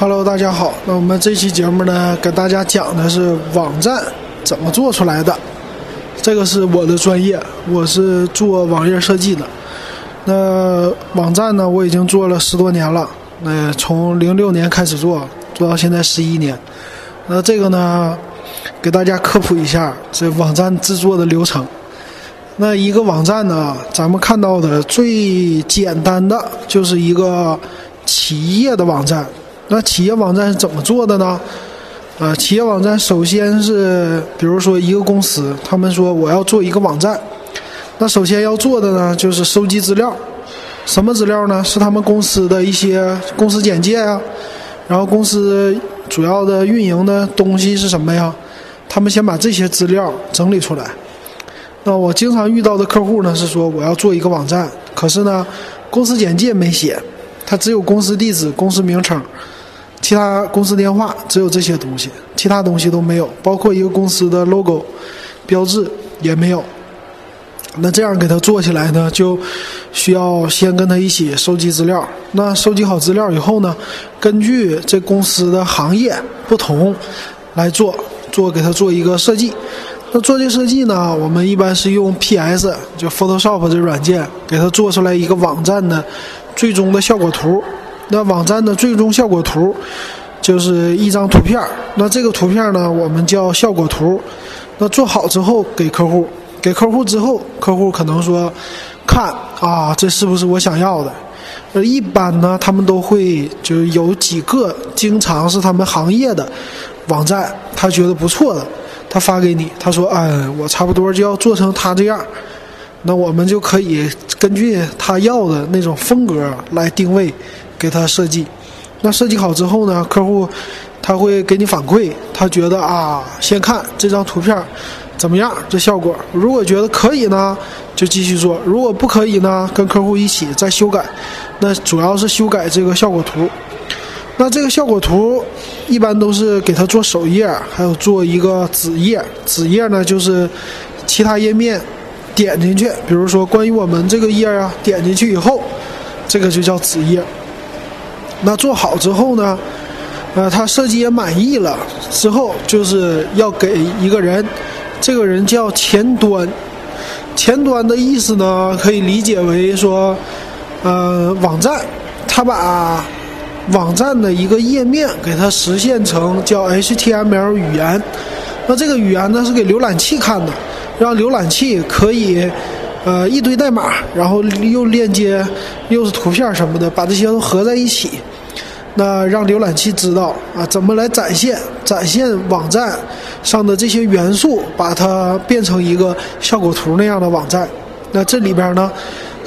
Hello，大家好。那我们这期节目呢，给大家讲的是网站怎么做出来的。这个是我的专业，我是做网页设计的。那网站呢，我已经做了十多年了。那从零六年开始做，做到现在十一年。那这个呢，给大家科普一下这网站制作的流程。那一个网站呢，咱们看到的最简单的就是一个企业的网站。那企业网站是怎么做的呢？呃，企业网站首先是，比如说一个公司，他们说我要做一个网站，那首先要做的呢就是收集资料，什么资料呢？是他们公司的一些公司简介呀，然后公司主要的运营的东西是什么呀？他们先把这些资料整理出来。那我经常遇到的客户呢是说我要做一个网站，可是呢公司简介没写，它只有公司地址、公司名称。其他公司电话只有这些东西，其他东西都没有，包括一个公司的 logo 标志也没有。那这样给他做起来呢，就需要先跟他一起收集资料。那收集好资料以后呢，根据这公司的行业不同来做，做给他做一个设计。那做这设计呢，我们一般是用 PS 就 Photoshop 这软件给他做出来一个网站的最终的效果图。那网站的最终效果图就是一张图片儿那这个图片呢，我们叫效果图。那做好之后给客户，给客户之后，客户可能说看啊，这是不是我想要的？呃，一般呢，他们都会就有几个经常是他们行业的网站，他觉得不错的，他发给你，他说：“哎，我差不多就要做成他这样。”那我们就可以根据他要的那种风格来定位。给他设计，那设计好之后呢，客户他会给你反馈，他觉得啊，先看这张图片怎么样，这效果，如果觉得可以呢，就继续做；如果不可以呢，跟客户一起再修改。那主要是修改这个效果图。那这个效果图一般都是给他做首页，还有做一个子页。子页呢，就是其他页面点进去，比如说关于我们这个页啊，点进去以后，这个就叫子页。那做好之后呢，呃，他设计也满意了，之后就是要给一个人，这个人叫前端。前端的意思呢，可以理解为说，呃，网站，他把网站的一个页面给它实现成叫 HTML 语言。那这个语言呢，是给浏览器看的，让浏览器可以。呃，一堆代码，然后又链接，又是图片什么的，把这些都合在一起，那让浏览器知道啊，怎么来展现展现网站上的这些元素，把它变成一个效果图那样的网站。那这里边呢，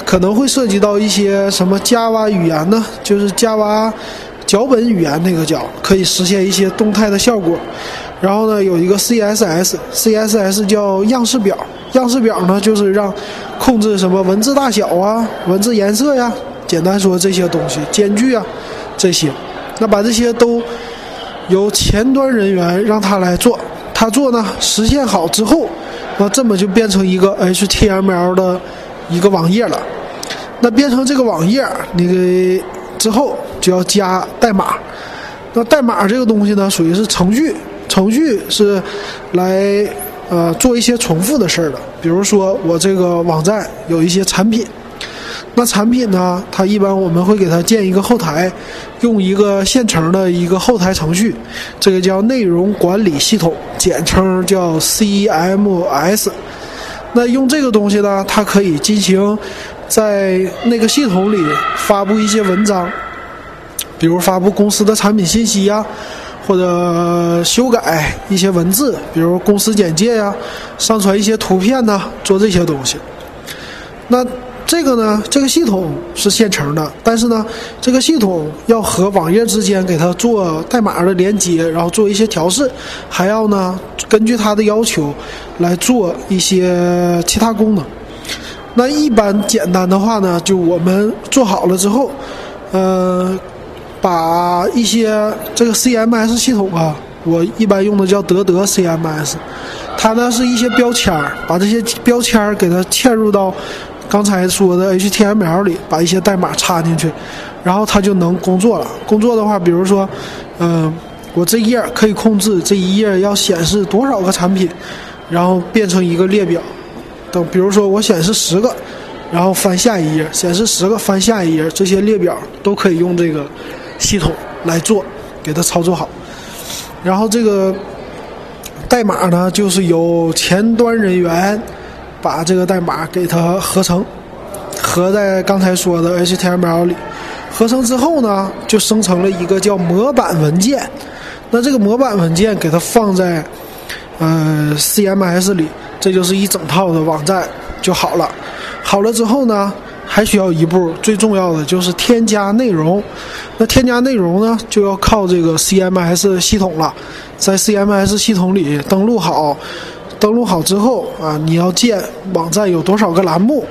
可能会涉及到一些什么 Java 语言呢？就是 Java 脚本语言那个叫，可以实现一些动态的效果。然后呢，有一个 CSS，CSS 叫样式表。样式表呢，就是让控制什么文字大小啊、文字颜色呀，简单说这些东西，间距啊这些。那把这些都由前端人员让他来做，他做呢，实现好之后，那这么就变成一个 HTML 的一个网页了。那变成这个网页，你之后就要加代码。那代码这个东西呢，属于是程序，程序是来。呃，做一些重复的事儿的，比如说我这个网站有一些产品，那产品呢，它一般我们会给它建一个后台，用一个现成的一个后台程序，这个叫内容管理系统，简称叫 CMS。那用这个东西呢，它可以进行在那个系统里发布一些文章，比如发布公司的产品信息呀。或者修改一些文字，比如公司简介呀，上传一些图片呐，做这些东西。那这个呢，这个系统是现成的，但是呢，这个系统要和网页之间给它做代码的连接，然后做一些调试，还要呢根据它的要求来做一些其他功能。那一般简单的话呢，就我们做好了之后，呃。把一些这个 CMS 系统啊，我一般用的叫德德 CMS，它呢是一些标签儿，把这些标签儿给它嵌入到刚才说的 HTML 里，把一些代码插进去，然后它就能工作了。工作的话，比如说，嗯，我这页可以控制这一页要显示多少个产品，然后变成一个列表。等，比如说我显示十个，然后翻下一页，显示十个，翻下一页，这些列表都可以用这个系统来做，给它操作好。然后这个代码呢，就是由前端人员把这个代码给它合成，合在刚才说的 HTML 里。合成之后呢，就生成了一个叫模板文件。那这个模板文件给它放在呃 CMS 里，这就是一整套的网站就好了。好了之后呢，还需要一步，最重要的就是添加内容。那添加内容呢，就要靠这个 CMS 系统了。在 CMS 系统里登录好，登录好之后啊，你要建网站有多少个栏目？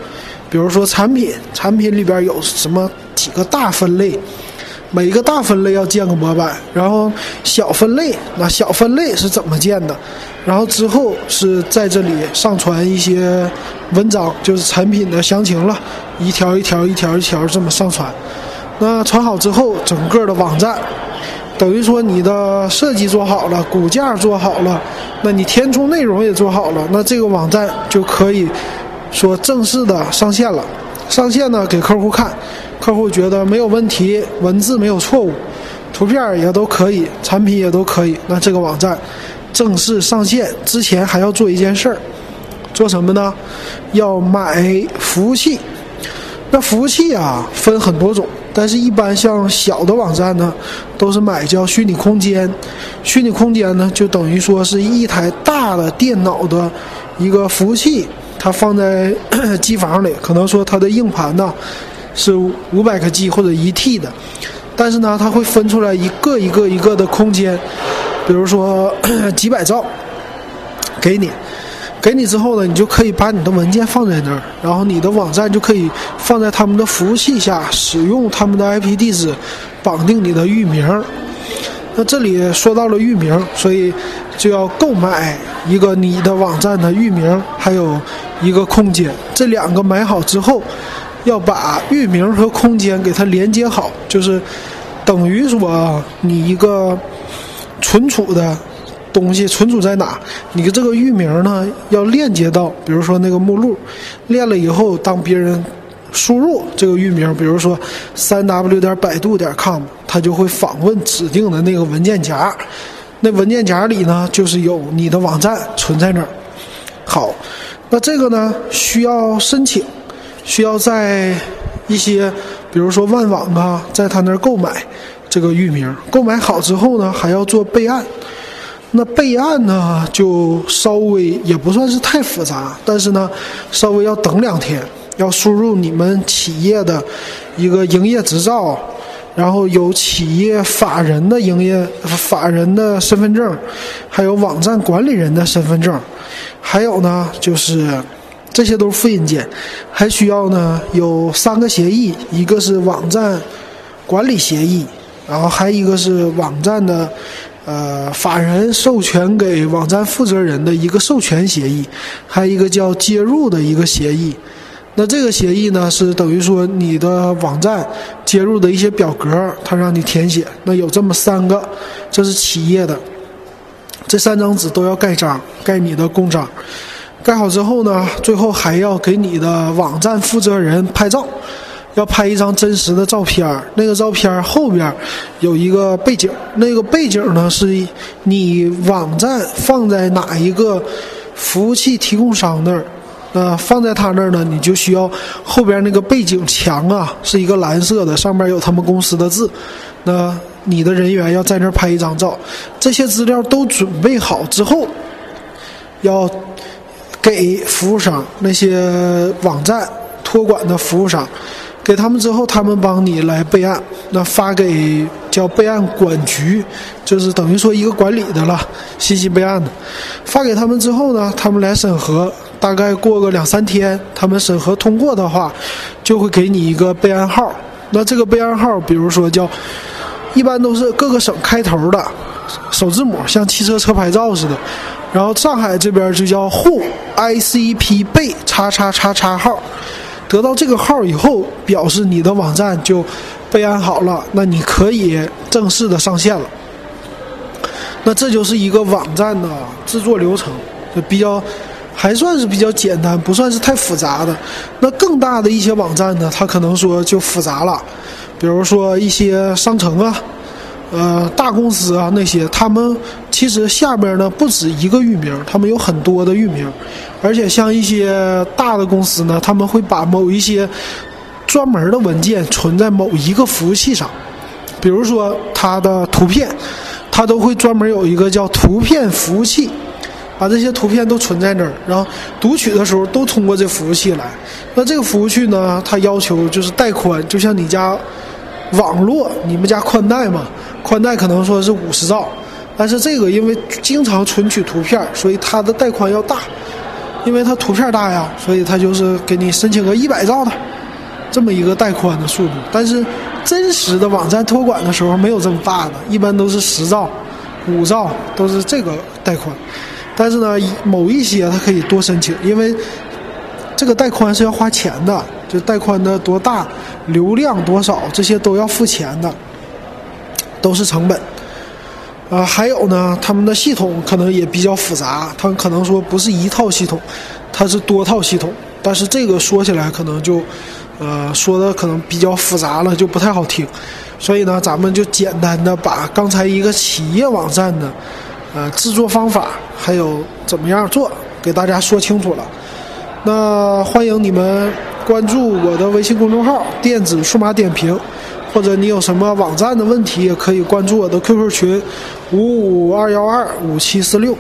比如说产品，产品里边有什么？几个大分类，每一个大分类要建个模板，然后小分类，那小分类是怎么建的？然后之后是在这里上传一些文章，就是产品的详情了，一条一条一条一条这么上传。那传好之后，整个的网站等于说你的设计做好了，骨架做好了，那你填充内容也做好了，那这个网站就可以说正式的上线了。上线呢，给客户看。客户觉得没有问题，文字没有错误，图片也都可以，产品也都可以。那这个网站正式上线之前还要做一件事儿，做什么呢？要买服务器。那服务器啊分很多种，但是一般像小的网站呢，都是买叫虚拟空间。虚拟空间呢，就等于说是一台大的电脑的一个服务器，它放在 机房里，可能说它的硬盘呢。是五百个 G 或者一 T 的，但是呢，它会分出来一个一个一个的空间，比如说 几百兆，给你，给你之后呢，你就可以把你的文件放在那儿，然后你的网站就可以放在他们的服务器下，使用他们的 IP 地址绑定你的域名。那这里说到了域名，所以就要购买一个你的网站的域名，还有一个空间，这两个买好之后。要把域名和空间给它连接好，就是等于说你一个存储的东西存储在哪，你的这个域名呢要链接到，比如说那个目录，链了以后，当别人输入这个域名，比如说三 w 点百度点 com，它就会访问指定的那个文件夹，那文件夹里呢就是有你的网站存在那儿。好，那这个呢需要申请。需要在一些，比如说万网啊，在他那儿购买这个域名。购买好之后呢，还要做备案。那备案呢，就稍微也不算是太复杂，但是呢，稍微要等两天，要输入你们企业的一个营业执照，然后有企业法人的营业法人的身份证，还有网站管理人的身份证，还有呢就是。这些都是复印件，还需要呢有三个协议，一个是网站管理协议，然后还一个是网站的呃法人授权给网站负责人的一个授权协议，还有一个叫接入的一个协议。那这个协议呢是等于说你的网站接入的一些表格，它让你填写。那有这么三个，这是企业的，这三张纸都要盖章，盖你的公章。盖好之后呢，最后还要给你的网站负责人拍照，要拍一张真实的照片那个照片后边有一个背景，那个背景呢是你网站放在哪一个服务器提供商那儿，呃，放在他那儿呢，你就需要后边那个背景墙啊是一个蓝色的，上面有他们公司的字。那你的人员要在那儿拍一张照，这些资料都准备好之后，要。给服务商那些网站托管的服务商，给他们之后，他们帮你来备案，那发给叫备案管局，就是等于说一个管理的了，信息备案的，发给他们之后呢，他们来审核，大概过个两三天，他们审核通过的话，就会给你一个备案号。那这个备案号，比如说叫，一般都是各个省开头的首字母，像汽车车牌照似的。然后上海这边就叫沪 ICP 备叉叉叉叉号，得到这个号以后，表示你的网站就备案好了，那你可以正式的上线了。那这就是一个网站的制作流程，就比较还算是比较简单，不算是太复杂的。那更大的一些网站呢，它可能说就复杂了，比如说一些商城啊。呃，大公司啊，那些他们其实下边呢不止一个域名，他们有很多的域名，而且像一些大的公司呢，他们会把某一些专门的文件存在某一个服务器上，比如说它的图片，它都会专门有一个叫图片服务器，把这些图片都存在那儿，然后读取的时候都通过这服务器来。那这个服务器呢，它要求就是带宽，就像你家网络，你们家宽带嘛。宽带可能说是五十兆，但是这个因为经常存取图片，所以它的带宽要大，因为它图片大呀，所以它就是给你申请个一百兆的这么一个带宽的速度。但是真实的网站托管的时候没有这么大的，一般都是十兆、五兆都是这个带宽。但是呢，某一些它可以多申请，因为这个带宽是要花钱的，就带宽的多大、流量多少这些都要付钱的。都是成本，啊，还有呢，他们的系统可能也比较复杂，他们可能说不是一套系统，它是多套系统，但是这个说起来可能就，呃，说的可能比较复杂了，就不太好听，所以呢，咱们就简单的把刚才一个企业网站的，呃，制作方法还有怎么样做给大家说清楚了，那欢迎你们关注我的微信公众号“电子数码点评”。或者你有什么网站的问题，也可以关注我的 QQ 群五五二幺二五七四六。